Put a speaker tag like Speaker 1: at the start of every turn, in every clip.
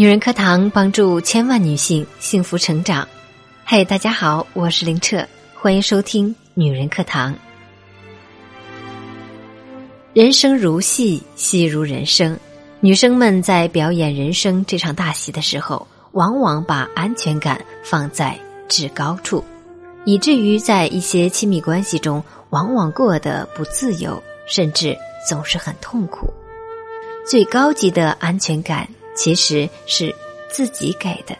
Speaker 1: 女人课堂帮助千万女性幸福成长。嘿，大家好，我是林澈，欢迎收听女人课堂。人生如戏，戏如人生。女生们在表演人生这场大戏的时候，往往把安全感放在至高处，以至于在一些亲密关系中，往往过得不自由，甚至总是很痛苦。最高级的安全感。其实是自己给的。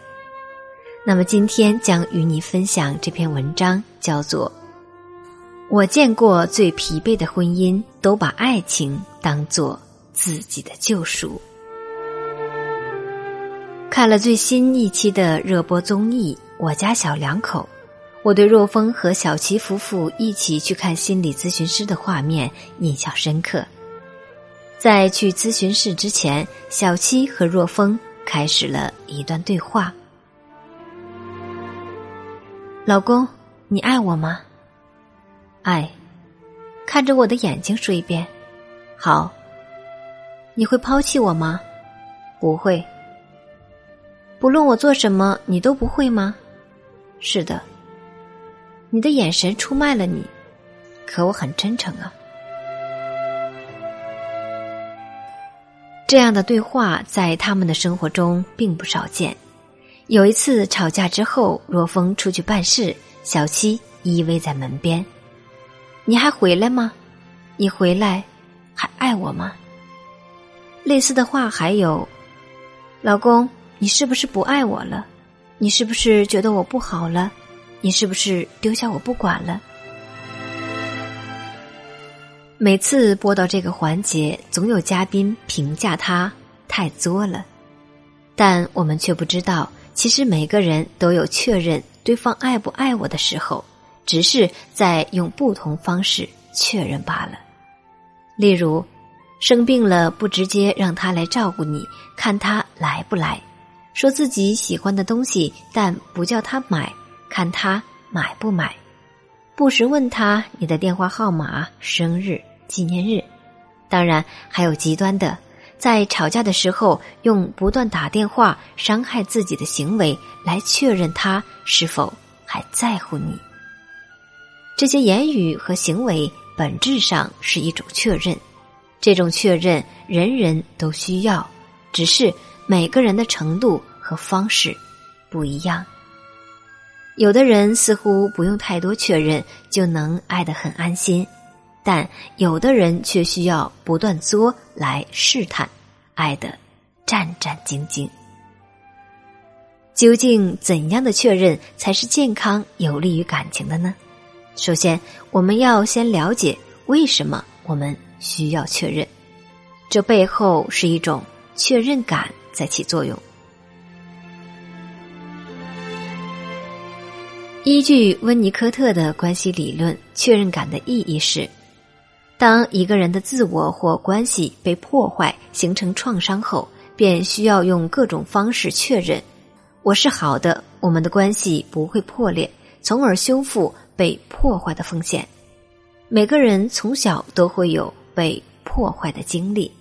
Speaker 1: 那么今天将与你分享这篇文章，叫做《我见过最疲惫的婚姻，都把爱情当做自己的救赎》。看了最新一期的热播综艺《我家小两口》，我对若风和小琪夫妇一起去看心理咨询师的画面印象深刻。在去咨询室之前，小七和若风开始了一段对话。老公，你爱我吗？
Speaker 2: 爱。
Speaker 1: 看着我的眼睛说一遍。
Speaker 2: 好。
Speaker 1: 你会抛弃我吗？
Speaker 2: 不会。
Speaker 1: 不论我做什么，你都不会吗？
Speaker 2: 是的。
Speaker 1: 你的眼神出卖了你，
Speaker 2: 可我很真诚啊。
Speaker 1: 这样的对话在他们的生活中并不少见。有一次吵架之后，若风出去办事，小七依偎在门边。你还回来吗？你回来还爱我吗？类似的话还有，老公，你是不是不爱我了？你是不是觉得我不好了？你是不是丢下我不管了？每次播到这个环节，总有嘉宾评价他太作了，但我们却不知道，其实每个人都有确认对方爱不爱我的时候，只是在用不同方式确认罢了。例如，生病了不直接让他来照顾你，看他来不来；说自己喜欢的东西，但不叫他买，看他买不买；不时问他你的电话号码、生日。纪念日，当然还有极端的，在吵架的时候用不断打电话伤害自己的行为来确认他是否还在乎你。这些言语和行为本质上是一种确认，这种确认人人都需要，只是每个人的程度和方式不一样。有的人似乎不用太多确认就能爱得很安心。但有的人却需要不断作来试探，爱的战战兢兢。究竟怎样的确认才是健康有利于感情的呢？首先，我们要先了解为什么我们需要确认，这背后是一种确认感在起作用。依据温尼科特的关系理论，确认感的意义是。当一个人的自我或关系被破坏、形成创伤后，便需要用各种方式确认我是好的，我们的关系不会破裂，从而修复被破坏的风险。每个人从小都会有被破坏的经历，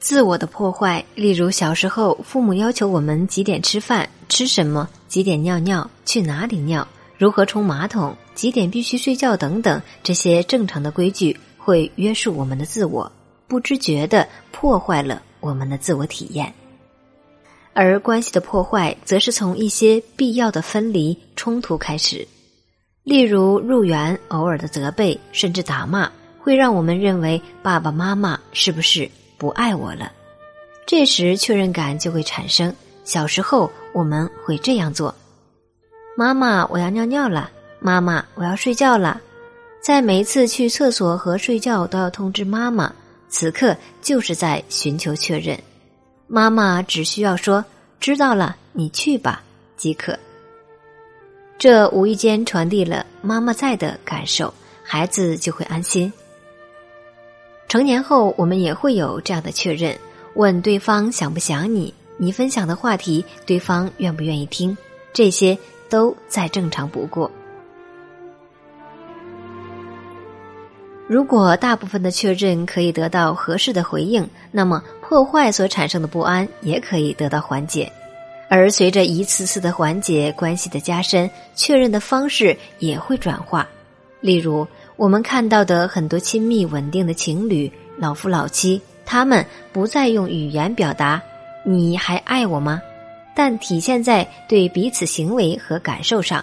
Speaker 1: 自我的破坏，例如小时候父母要求我们几点吃饭、吃什么、几点尿尿、去哪里尿。如何冲马桶、几点必须睡觉等等，这些正常的规矩会约束我们的自我，不知觉的破坏了我们的自我体验。而关系的破坏，则是从一些必要的分离、冲突开始。例如入园偶尔的责备，甚至打骂，会让我们认为爸爸妈妈是不是不爱我了？这时确认感就会产生。小时候我们会这样做。妈妈，我要尿尿了。妈妈，我要睡觉了。在每一次去厕所和睡觉都要通知妈妈，此刻就是在寻求确认。妈妈只需要说“知道了，你去吧”即可。这无意间传递了妈妈在的感受，孩子就会安心。成年后，我们也会有这样的确认：问对方想不想你，你分享的话题，对方愿不愿意听，这些。都再正常不过。如果大部分的确认可以得到合适的回应，那么破坏所产生的不安也可以得到缓解。而随着一次次的缓解，关系的加深，确认的方式也会转化。例如，我们看到的很多亲密稳定的情侣，老夫老妻，他们不再用语言表达“你还爱我吗”，但体现在对彼此行为和感受上。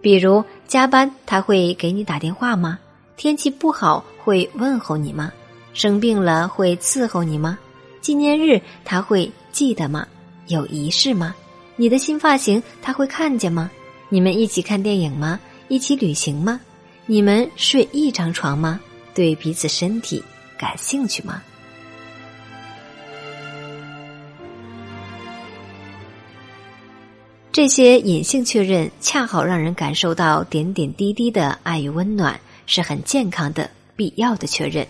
Speaker 1: 比如加班，他会给你打电话吗？天气不好会问候你吗？生病了会伺候你吗？纪念日他会记得吗？有仪式吗？你的新发型他会看见吗？你们一起看电影吗？一起旅行吗？你们睡一张床吗？对彼此身体感兴趣吗？这些隐性确认恰好让人感受到点点滴滴的爱与温暖，是很健康的、必要的确认。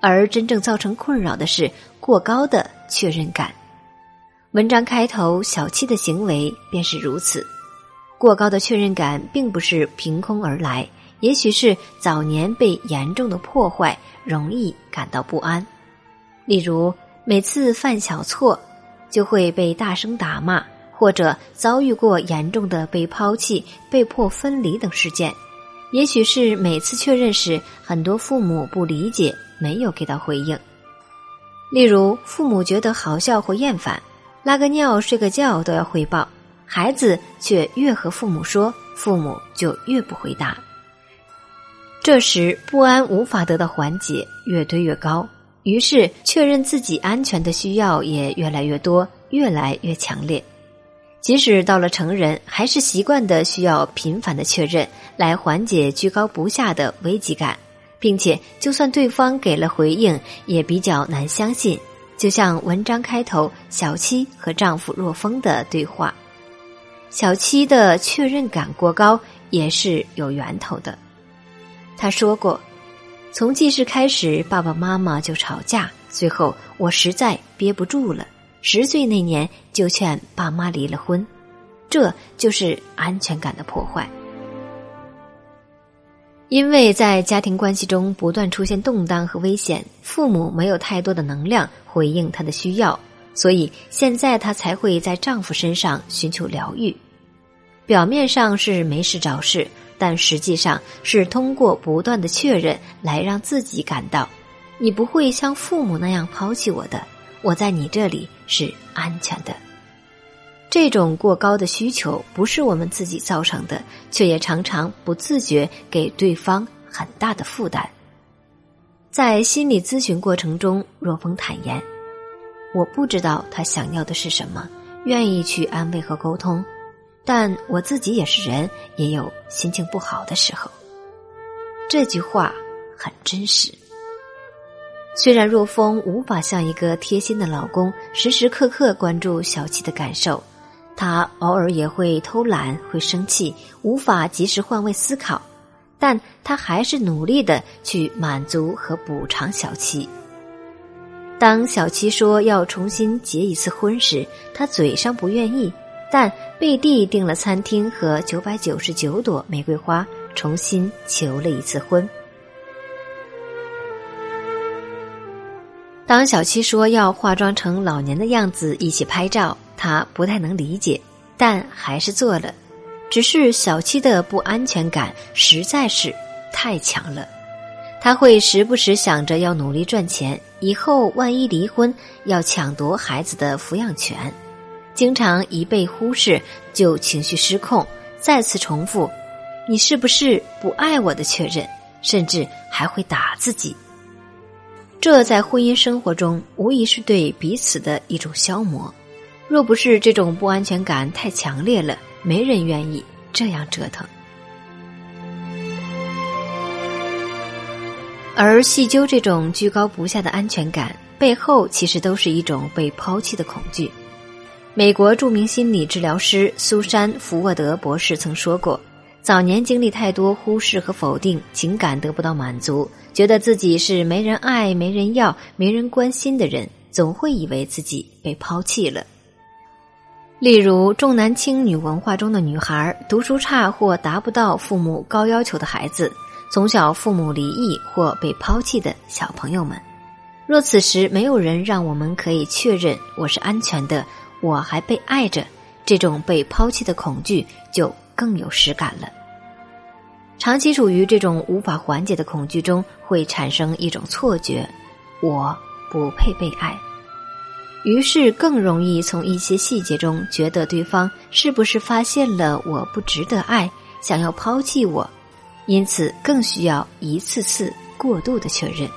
Speaker 1: 而真正造成困扰的是过高的确认感。文章开头，小七的行为便是如此。过高的确认感并不是凭空而来，也许是早年被严重的破坏，容易感到不安。例如，每次犯小错，就会被大声打骂，或者遭遇过严重的被抛弃、被迫分离等事件。也许是每次确认时，很多父母不理解，没有给到回应。例如，父母觉得好笑或厌烦。拉个尿、睡个觉都要汇报，孩子却越和父母说，父母就越不回答。这时不安无法得到缓解，越堆越高，于是确认自己安全的需要也越来越多，越来越强烈。即使到了成人，还是习惯的需要频繁的确认，来缓解居高不下的危机感，并且就算对方给了回应，也比较难相信。就像文章开头，小七和丈夫若风的对话。小七的确认感过高也是有源头的。他说过，从记事开始，爸爸妈妈就吵架，最后我实在憋不住了，十岁那年就劝爸妈离了婚。这就是安全感的破坏。因为在家庭关系中不断出现动荡和危险，父母没有太多的能量回应她的需要，所以现在她才会在丈夫身上寻求疗愈。表面上是没事找事，但实际上是通过不断的确认来让自己感到，你不会像父母那样抛弃我的，我在你这里是安全的。这种过高的需求不是我们自己造成的，却也常常不自觉给对方很大的负担。在心理咨询过程中，若风坦言：“我不知道他想要的是什么，愿意去安慰和沟通，但我自己也是人，也有心情不好的时候。”这句话很真实。虽然若风无法像一个贴心的老公，时时刻刻关注小七的感受。他偶尔也会偷懒，会生气，无法及时换位思考，但他还是努力的去满足和补偿小七。当小七说要重新结一次婚时，他嘴上不愿意，但背地订了餐厅和九百九十九朵玫瑰花，重新求了一次婚。当小七说要化妆成老年的样子一起拍照。他不太能理解，但还是做了。只是小七的不安全感实在是太强了，他会时不时想着要努力赚钱，以后万一离婚要抢夺孩子的抚养权，经常一被忽视就情绪失控，再次重复“你是不是不爱我的”确认，甚至还会打自己。这在婚姻生活中无疑是对彼此的一种消磨。若不是这种不安全感太强烈了，没人愿意这样折腾。而细究这种居高不下的安全感背后，其实都是一种被抛弃的恐惧。美国著名心理治疗师苏珊·福沃德博士曾说过：“早年经历太多忽视和否定，情感得不到满足，觉得自己是没人爱、没人要、没人关心的人，总会以为自己被抛弃了。”例如，重男轻女文化中的女孩，读书差或达不到父母高要求的孩子，从小父母离异或被抛弃的小朋友们，若此时没有人让我们可以确认我是安全的，我还被爱着，这种被抛弃的恐惧就更有实感了。长期处于这种无法缓解的恐惧中，会产生一种错觉：我不配被爱。于是更容易从一些细节中觉得对方是不是发现了我不值得爱，想要抛弃我，因此更需要一次次过度的确认。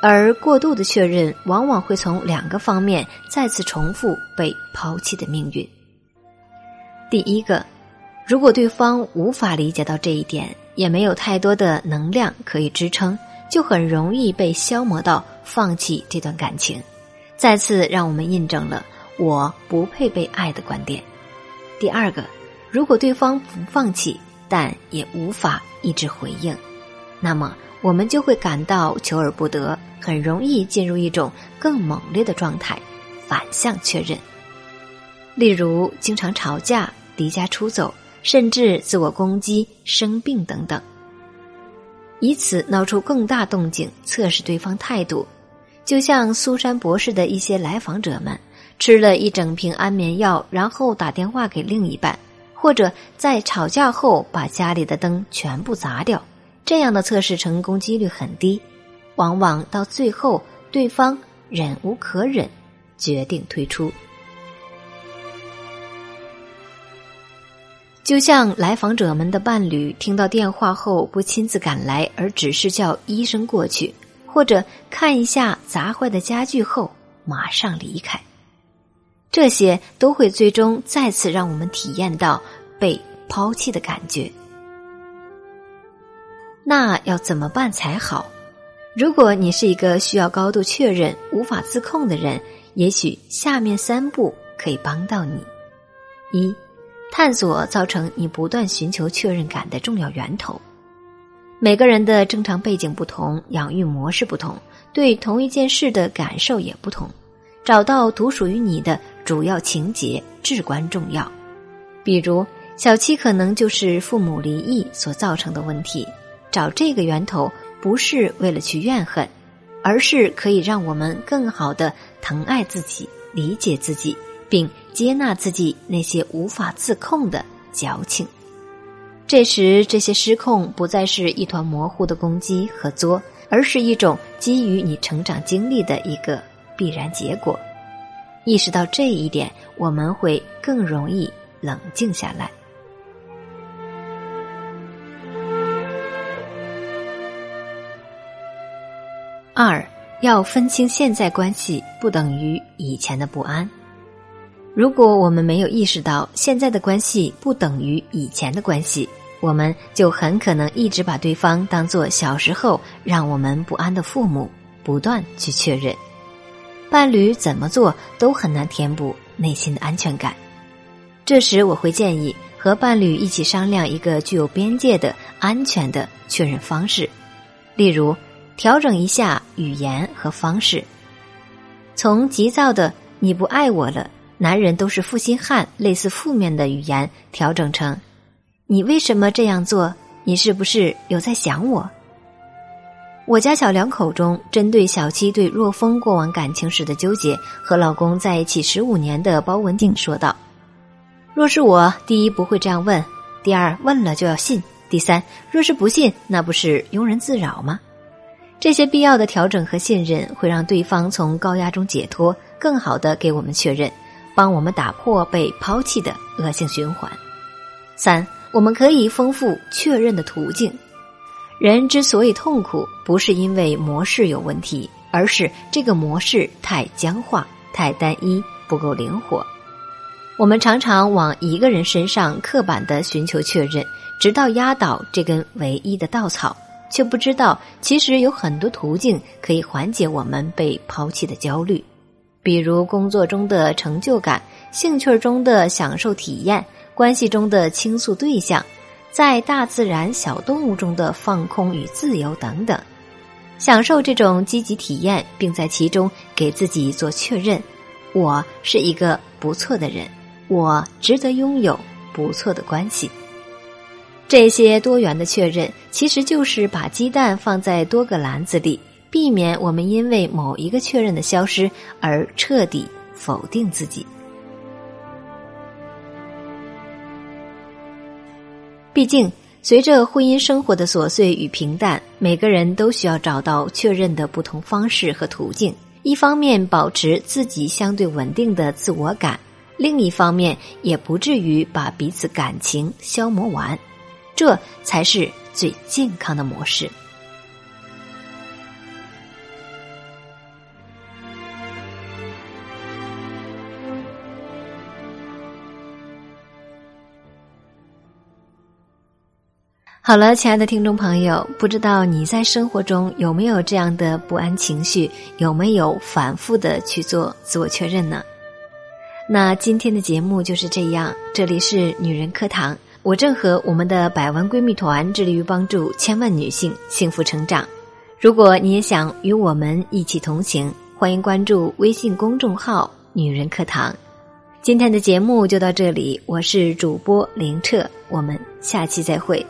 Speaker 1: 而过度的确认往往会从两个方面再次重复被抛弃的命运。第一个，如果对方无法理解到这一点，也没有太多的能量可以支撑，就很容易被消磨到放弃这段感情。再次让我们印证了我不配被爱的观点。第二个，如果对方不放弃，但也无法一直回应，那么我们就会感到求而不得，很容易进入一种更猛烈的状态，反向确认。例如，经常吵架、离家出走，甚至自我攻击、生病等等，以此闹出更大动静，测试对方态度。就像苏珊博士的一些来访者们吃了一整瓶安眠药，然后打电话给另一半，或者在吵架后把家里的灯全部砸掉，这样的测试成功几率很低，往往到最后对方忍无可忍，决定退出。就像来访者们的伴侣听到电话后不亲自赶来，而只是叫医生过去。或者看一下砸坏的家具后马上离开，这些都会最终再次让我们体验到被抛弃的感觉。那要怎么办才好？如果你是一个需要高度确认、无法自控的人，也许下面三步可以帮到你：一、探索造成你不断寻求确认感的重要源头。每个人的正常背景不同，养育模式不同，对同一件事的感受也不同。找到独属于你的主要情节至关重要。比如，小七可能就是父母离异所造成的问题。找这个源头，不是为了去怨恨，而是可以让我们更好的疼爱自己、理解自己，并接纳自己那些无法自控的矫情。这时，这些失控不再是一团模糊的攻击和作，而是一种基于你成长经历的一个必然结果。意识到这一点，我们会更容易冷静下来。二，要分清现在关系不等于以前的不安。如果我们没有意识到现在的关系不等于以前的关系，我们就很可能一直把对方当做小时候让我们不安的父母，不断去确认。伴侣怎么做都很难填补内心的安全感。这时，我会建议和伴侣一起商量一个具有边界的安全的确认方式，例如调整一下语言和方式，从急躁的“你不爱我了，男人都是负心汉”类似负面的语言调整成。你为什么这样做？你是不是有在想我？我家小两口中，针对小七对若风过往感情史的纠结，和老公在一起十五年的包文静说道：“若是我，第一不会这样问，第二问了就要信，第三若是不信，那不是庸人自扰吗？这些必要的调整和信任，会让对方从高压中解脱，更好的给我们确认，帮我们打破被抛弃的恶性循环。三。”我们可以丰富确认的途径。人之所以痛苦，不是因为模式有问题，而是这个模式太僵化、太单一，不够灵活。我们常常往一个人身上刻板的寻求确认，直到压倒这根唯一的稻草，却不知道其实有很多途径可以缓解我们被抛弃的焦虑，比如工作中的成就感、兴趣中的享受体验。关系中的倾诉对象，在大自然、小动物中的放空与自由等等，享受这种积极体验，并在其中给自己做确认：我是一个不错的人，我值得拥有不错的关系。这些多元的确认，其实就是把鸡蛋放在多个篮子里，避免我们因为某一个确认的消失而彻底否定自己。毕竟，随着婚姻生活的琐碎与平淡，每个人都需要找到确认的不同方式和途径。一方面保持自己相对稳定的自我感，另一方面也不至于把彼此感情消磨完，这才是最健康的模式。好了，亲爱的听众朋友，不知道你在生活中有没有这样的不安情绪，有没有反复的去做自我确认呢？那今天的节目就是这样，这里是女人课堂，我正和我们的百万闺蜜团致力于帮助千万女性幸福成长。如果你也想与我们一起同行，欢迎关注微信公众号“女人课堂”。今天的节目就到这里，我是主播林澈，我们下期再会。